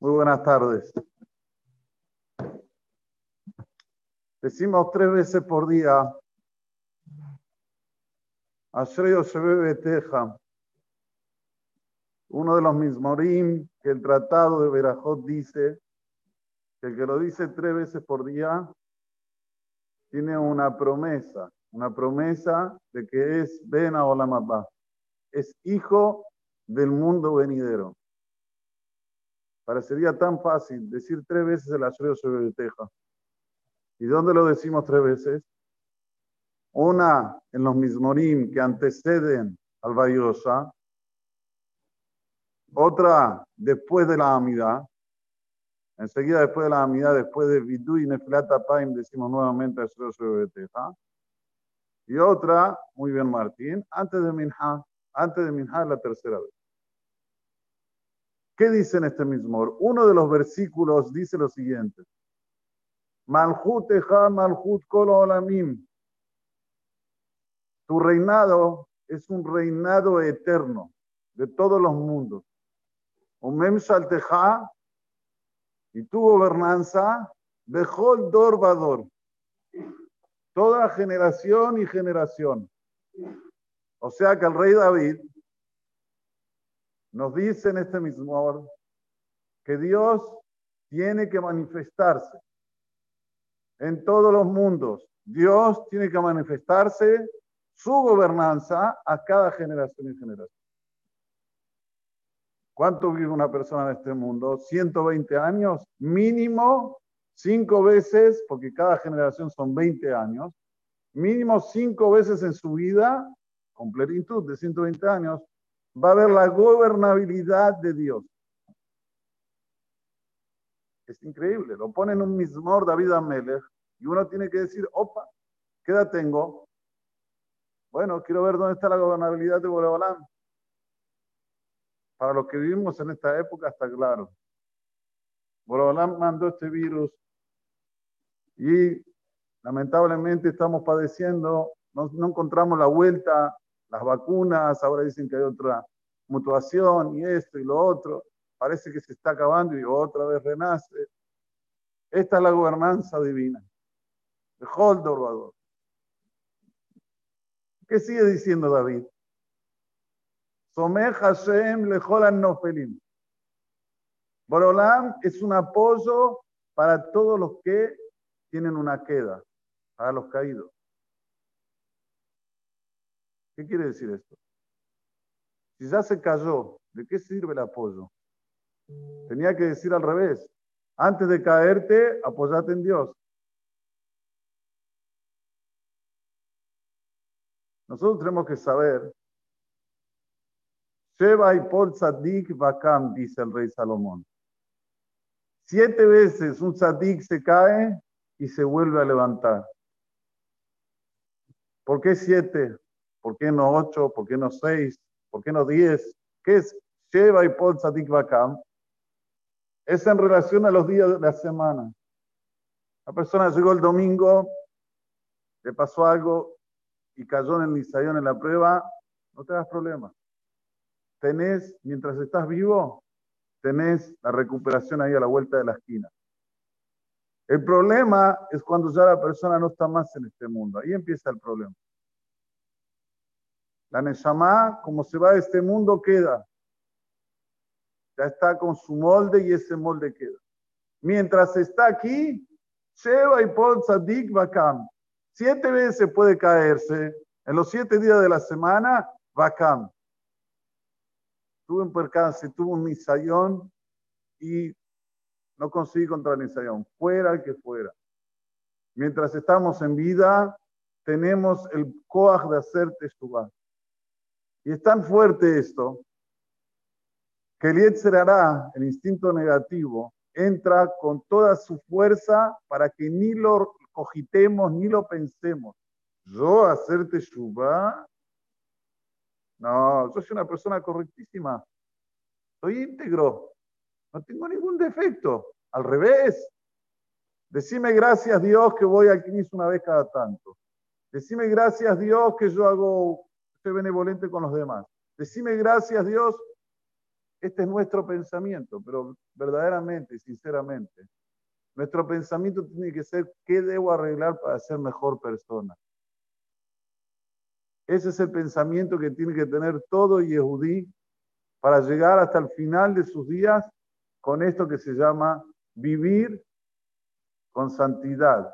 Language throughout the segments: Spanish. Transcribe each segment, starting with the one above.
Muy buenas tardes. Decimos tres veces por día, Ashreo Shebebe Teja, uno de los mismorim que el tratado de Berajot dice, que el que lo dice tres veces por día tiene una promesa, una promesa de que es Ben Olamabá, es hijo del mundo venidero. Parecería tan fácil decir tres veces el Ashreo Shebebe Teja. ¿Y dónde lo decimos tres veces? Una en los mismorim que anteceden al Bayosa, otra después de la Amidad, enseguida después de la Amidad, después de Vidu y Nefilata Paim, decimos nuevamente Teja. Y otra, muy bien Martín, antes de Minha, antes de Minha la tercera vez. ¿Qué dice en este mismo? Uno de los versículos dice lo siguiente. Malhut Eja, Malhut. Tu reinado es un reinado eterno de todos los mundos. Umem Shalteja y tu gobernanza, Bejol Dor. Toda generación y generación. O sea que el rey David nos dice en este mismo que Dios tiene que manifestarse en todos los mundos. Dios tiene que manifestarse su gobernanza a cada generación y generación. ¿Cuánto vive una persona en este mundo? 120 años, mínimo cinco veces, porque cada generación son 20 años, mínimo cinco veces en su vida, con plenitud de 120 años, va a haber la gobernabilidad de Dios. Es increíble. Lo pone en un mismor David Amelech y uno tiene que decir, opa, ¿qué edad tengo? Bueno, quiero ver dónde está la gobernabilidad de Boreolam. Para los que vivimos en esta época está claro. Boreolam mandó este virus y lamentablemente estamos padeciendo, no, no encontramos la vuelta, las vacunas, ahora dicen que hay otra mutuación y esto y lo otro parece que se está acabando y otra vez renace. Esta es la gobernanza divina. De Holdor ¿Qué sigue diciendo David? Somej Hashem lejolan nofelim. Borolam es un apoyo para todos los que tienen una queda, para los caídos. ¿Qué quiere decir esto? Si ya se cayó, ¿de qué sirve el apoyo? Tenía que decir al revés. Antes de caerte, apoyate en Dios. Nosotros tenemos que saber. Sheba y Pol Sadik Bakam, dice el rey Salomón. Siete veces un Sadik se cae y se vuelve a levantar. ¿Por qué siete? ¿Por qué no ocho? ¿Por qué no seis? ¿Por qué no diez? ¿Qué es Sheba y Pol Sadik Bakam? Es en relación a los días de la semana. La persona llegó el domingo, le pasó algo y cayó en el nisayón en la prueba, no te das problema. Tenés, mientras estás vivo, tenés la recuperación ahí a la vuelta de la esquina. El problema es cuando ya la persona no está más en este mundo. Ahí empieza el problema. La Neshama, como se va de este mundo, queda ya está con su molde y ese molde queda. Mientras está aquí, Sheva y Pol Sadik Bakam. Siete veces puede caerse. En los siete días de la semana, Bakam. Tuve un percance, tuve un nisayón y no conseguí contra el nisayón. Fuera el que fuera. Mientras estamos en vida, tenemos el coaj de hacer teshuvah. Y es tan fuerte esto que el Yetzerará, el instinto negativo, entra con toda su fuerza para que ni lo cogitemos ni lo pensemos. Yo hacerte Shubá, no, yo soy una persona correctísima, soy íntegro, no tengo ningún defecto, al revés. Decime gracias Dios que voy al Knis una vez cada tanto. Decime gracias Dios que yo hago, soy benevolente con los demás. Decime gracias Dios Este es nuestro pensamiento, pero verdaderamente, sinceramente, nuestro pensamiento tiene que ser qué debo arreglar para ser mejor persona. Ese es el pensamiento que tiene que tener todo Yehudí para llegar hasta el final de sus días con esto que se llama vivir con santidad,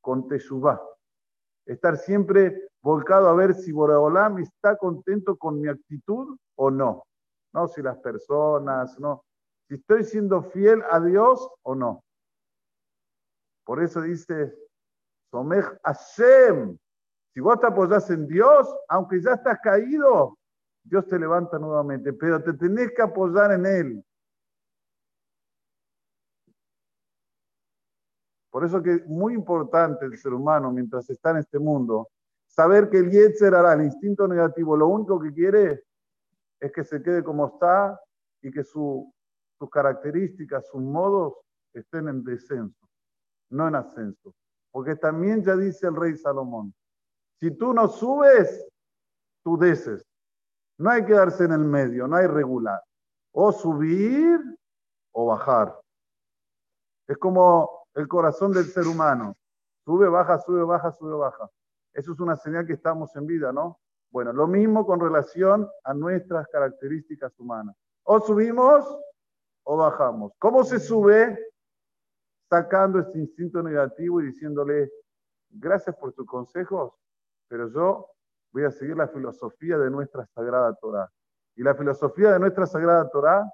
con teshuvah. Estar siempre volcado a ver si Boraholam está contento con mi actitud o no. No si las personas, no. Si estoy siendo fiel a Dios o no. Por eso dice, Somej Hashem. Si vos te apoyás en Dios, aunque ya estás caído, Dios te levanta nuevamente, pero te tenés que apoyar en Él. Por eso que es muy importante el ser humano mientras está en este mundo, saber que el Yetzer hará, el instinto negativo, lo único que quiere es que se quede como está y que sus características, sus modos estén en descenso, no en ascenso. Porque también ya dice el rey Salomón, si tú no subes, tú deces. No hay que darse en el medio, no hay regular. O subir o bajar. Es como el corazón del ser humano. Sube, baja, sube, baja, sube, baja. Eso es una señal que estamos en vida, ¿no? Bueno, lo mismo con relación a nuestras características humanas. O subimos o bajamos. ¿Cómo se sube? Sacando este instinto negativo y diciéndole, gracias por tus consejos, pero yo voy a seguir la filosofía de nuestra Sagrada Torah. Y la filosofía de nuestra Sagrada Torah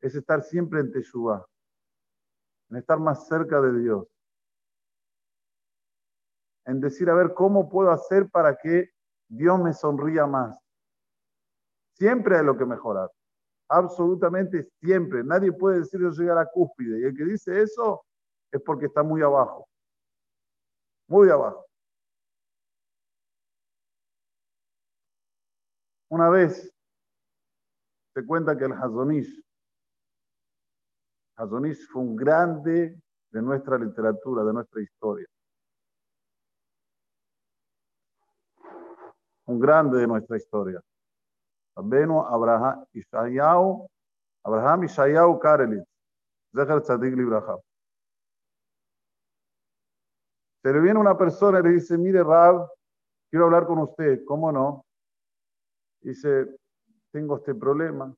es estar siempre en Teshuvah, en estar más cerca de Dios, en decir, a ver, ¿cómo puedo hacer para que Dios me sonría más? Siempre hay lo que mejorar, absolutamente siempre. Nadie puede decir yo llegar a cúspide, y el que dice eso es porque está muy abajo, muy abajo. Una vez se cuenta que el Hazonish, Hazonish fue un grande de nuestra literatura, de nuestra historia. Un grande de nuestra historia. Abeno Abraham Ishayahu, Abraham Ishayahu Karelitz, Zecher Tzadik Libraja. Se le viene una persona y le dice, mire Rab, quiero hablar con usted. ¿Cómo no? dice, tengo este problema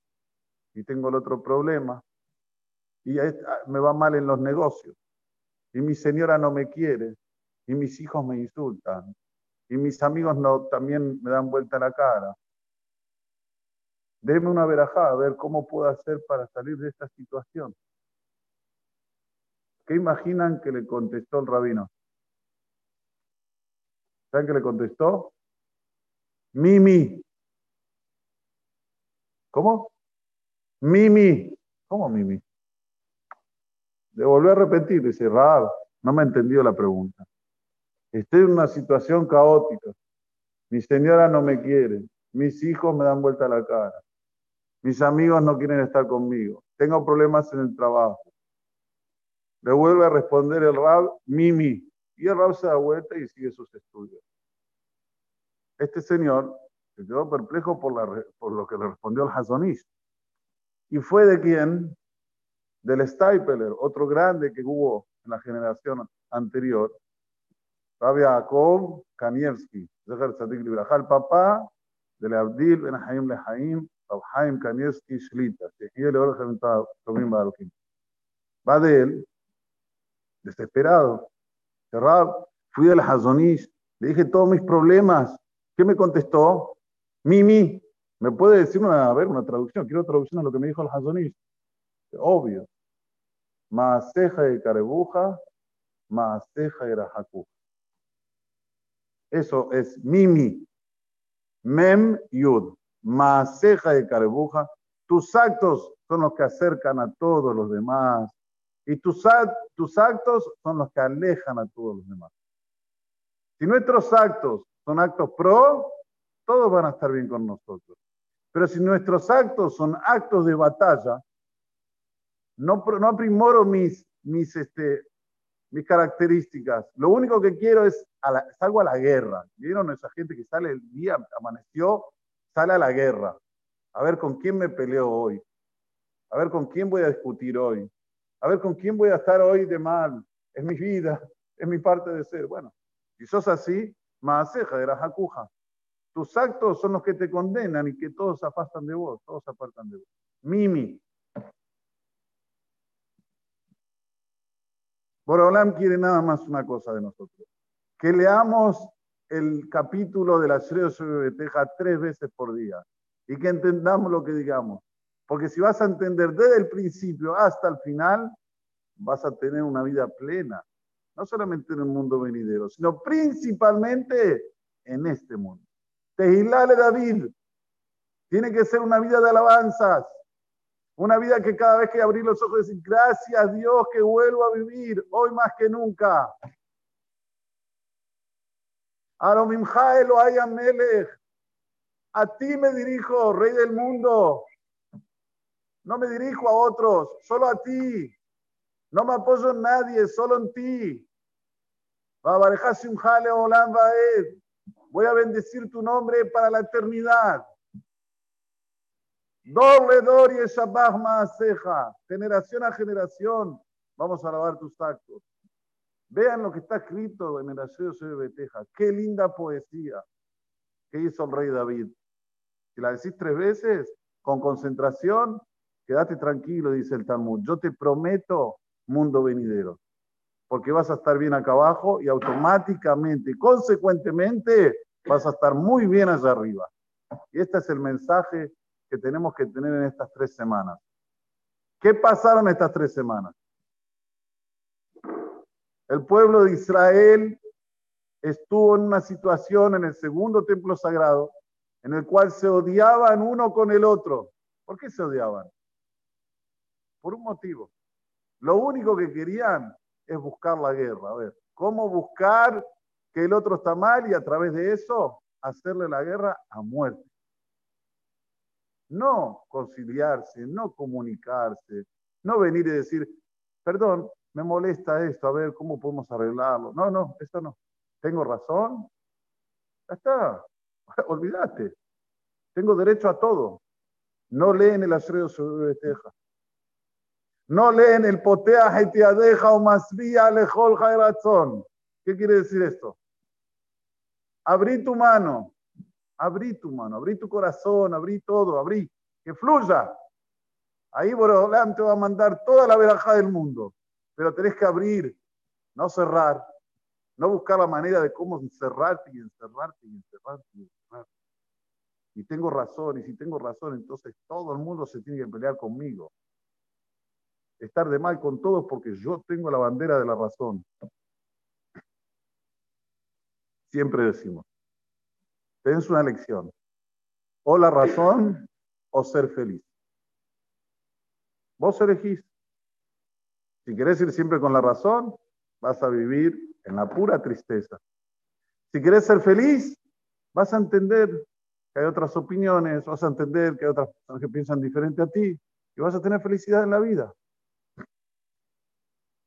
y tengo el otro problema y me va mal en los negocios y mi señora no me quiere y mis hijos me insultan y mis amigos no, también me dan vuelta la cara. Deme una verajada a ver cómo puedo hacer para salir de esta situación. ¿Qué imaginan que le contestó el rabino? ¿Saben qué le contestó? Mimi. ¿Cómo? Mimi. ¿Cómo Mimi? Le volvió a repetir, dice, Rab, no me ha entendido la pregunta. Estoy en una situación caótica. Mi señora no me quiere. Mis hijos me dan vuelta a la cara. Mis amigos no quieren estar conmigo. Tengo problemas en el trabajo. Le vuelve a responder el Rab, Mimi. Y el Rab se da vuelta y sigue sus estudios. Este señor se quedó perplejo por, la, por lo que le respondió el Hazonish. ¿Y fue de quién? Del Steipeler, otro grande que hubo en la generación anterior. Rabbi Jacob Kanievski, el papá de Abdil Ben Haim Lehaim, Haim Kanievski Shlita, Va de él, desesperado. Rab, fui del Hazonish, le dije todos mis problemas. ¿Qué me contestó? Mimi, ¿me puede decir una, a ver, una traducción? Quiero traducción a lo que me dijo el Hazonis. Obvio. Maaseja de Carebuja, Maaseja de Rajaku. Eso es Mimi. Mem Yud. Maaseja de Carebuja. Tus actos son los que acercan a todos los demás. Y tus, tus actos son los que alejan a todos los demás. Si nuestros actos son actos pro, todos van a estar bien con nosotros. Pero si nuestros actos son actos de batalla, no, no aprimoro mis, mis, este, mis características. Lo único que quiero es, salgo a la guerra. ¿Vieron esa gente que sale el día, amaneció, sale a la guerra? A ver con quién me peleo hoy. A ver con quién voy a discutir hoy. A ver con quién voy a estar hoy de mal. Es mi vida, es mi parte de ser. Bueno, si sos así, Maaseja de la Jacuja. Tus actos son los que te condenan y que todos apartan de vos, todos apartan de vos. Mimi. Borolam quiere nada más una cosa de nosotros. Que leamos el capítulo de la Shreo Beteja tres veces por día y que entendamos lo que digamos. Porque si vas a entender desde el principio hasta el final, vas a tener una vida plena. No solamente en el mundo venidero, sino principalmente en este mundo. Tehilale David. Tiene que ser una vida de alabanzas. Una vida que cada vez que abrir los ojos decir, gracias Dios que vuelvo a vivir, hoy más que nunca. Aromimjael o Melech. A ti me dirijo, Rey del mundo. No me dirijo a otros, solo a ti. No me apoyo en nadie, solo en ti. Voy a bendecir tu nombre para la eternidad. Doble dor y ceja. Generación a generación. Vamos a alabar tus actos. Vean lo que está escrito en el Aseo de Beteja. Qué linda poesía que hizo el rey David. Si la decís tres veces, con concentración, quédate tranquilo, dice el Talmud. Yo te prometo mundo venidero. Porque vas a estar bien acá abajo y automáticamente, consecuentemente, vas a estar muy bien allá arriba. Y este es el mensaje que tenemos que tener en estas tres semanas. ¿Qué pasaron estas tres semanas? El pueblo de Israel estuvo en una situación en el segundo templo sagrado en el cual se odiaban uno con el otro. ¿Por qué se odiaban? Por un motivo. Lo único que querían es buscar la guerra. A ver, ¿cómo buscar que el otro está mal y a través de eso hacerle la guerra a muerte? No conciliarse, no comunicarse, no venir y decir, perdón, me molesta esto, a ver cómo podemos arreglarlo. No, no, esto no. Tengo razón. Ya está. Olvídate. Tengo derecho a todo. No leen el Asreo sobre Teja. No leen el Potea deja o más vía Lejol razón. ¿Qué quiere decir esto? Abrí tu mano. Abrí tu mano. Abrí tu corazón. Abrí todo. Abrí. Que fluya. Ahí Borolam te va a mandar toda la veraja del mundo. Pero tenés que abrir, no cerrar. No buscar la manera de cómo encerrarte y encerrarte y encerrarte y encerrarte. Y tengo razón, y si tengo razón, entonces todo el mundo se tiene que pelear conmigo. Estar de mal con todos porque yo tengo la bandera de la razón. Siempre decimos, tenés una elección, o la razón o ser feliz. Vos elegís. Si querés ir siempre con la razón, vas a vivir en la pura tristeza. Si querés ser feliz, vas a entender que hay otras opiniones, vas a entender que hay otras personas que piensan diferente a ti y vas a tener felicidad en la vida.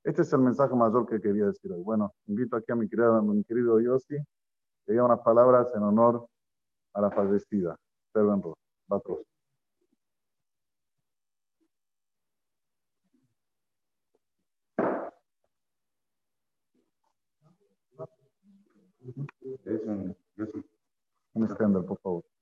Este es el mensaje mayor que quería decir hoy. Bueno, invito aquí a mi querido, mi querido Yossi que diga unas palabras en honor a la fallecida. Serven Batros. Un escándalo, por favor.